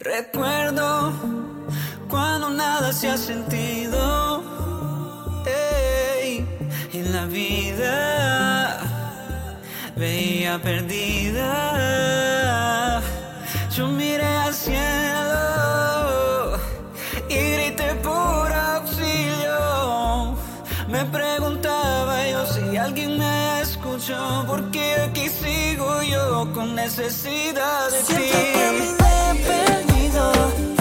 Recuerdo cuando nada se ha sentido ey, en la vida. Veía perdida. Yo miré al cielo y grité por auxilio. Me preguntaba yo si alguien me escuchó, porque aquí sigo yo con necesidad de ti. 봐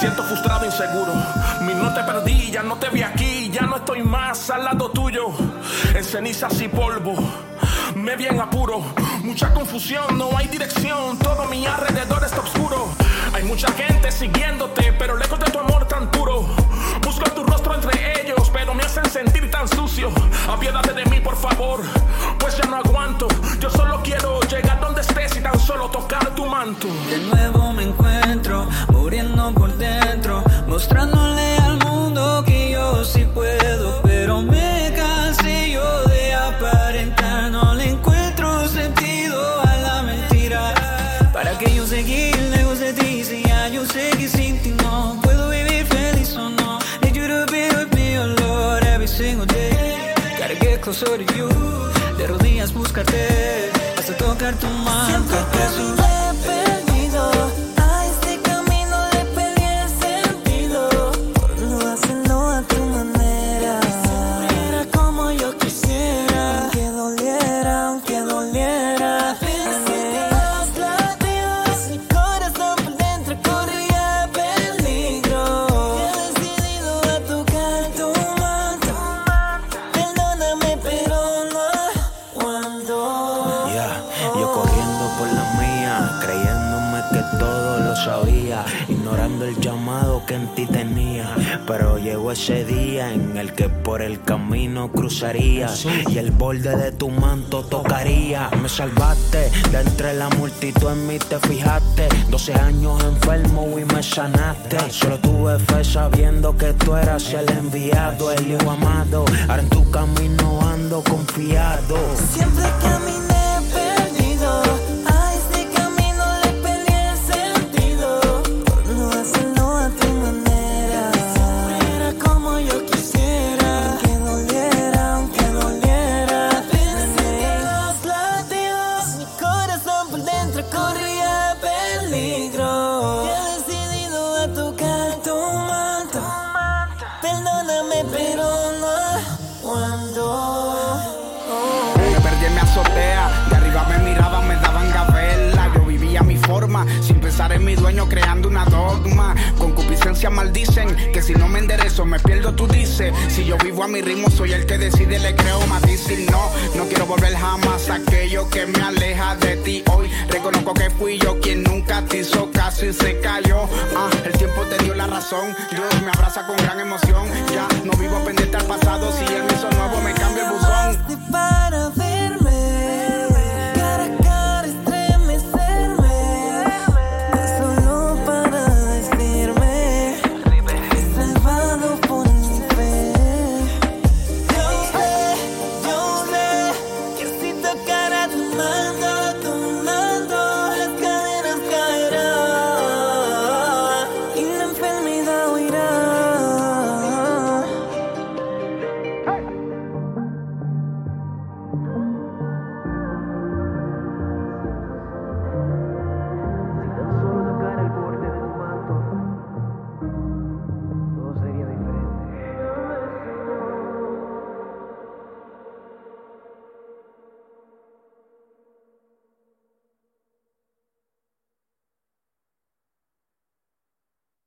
siento frustrado, inseguro. Mi no te perdí, ya no te vi aquí, ya no estoy más al lado tuyo. En cenizas y polvo, me vi en apuro. Mucha confusión, no hay dirección, todo mi alrededor está oscuro. Hay mucha gente siguiéndote, pero lejos de tu amor tan puro. Busco tu rostro entre ellos, pero me hacen sentir tan sucio. Apiádate de mí, por favor, pues ya no aguanto. Yo solo quiero llegar donde estés y tan solo tocar tu manto. De nuevo me encuentro muriendo por dentro, mostrándole al mundo que yo sí puedo, pero me cansé yo de aparentar, no le encuentro sentido a la mentira. ¿Para que yo seguir lejos de ti si ya yo sé que sin ti no puedo vivir feliz o no? Need you to be with me, oh Lord, every single day. Gotta get closer to you, de rodillas buscarte, hasta tocar tu mano. El llamado que en ti tenía. Pero llegó ese día en el que por el camino cruzaría y el borde de tu manto tocaría. Me salvaste de entre la multitud, en mí te fijaste. 12 años enfermo y me sanaste. Solo tuve fe sabiendo que tú eras el enviado, el hijo amado. Ahora en tu camino ando confiado. Siempre caminé Perdóname, pero no cuando. Me perdí en mi azotea, de arriba me miraban, me daban gabela. Yo vivía mi forma, sin pensar en mi dueño, creando una dogma. Concupiscencia maldicen que si no Si yo vivo a mi ritmo, soy el que decide, le creo más difícil. No, no quiero volver jamás a aquello que me aleja de ti. Hoy reconozco que fui yo quien nunca te hizo caso y se cayó. Ah, el tiempo te dio la razón, Dios me abraza con gran emoción. Ya no vivo pendiente al pasado, si él me nuevo, me cambia el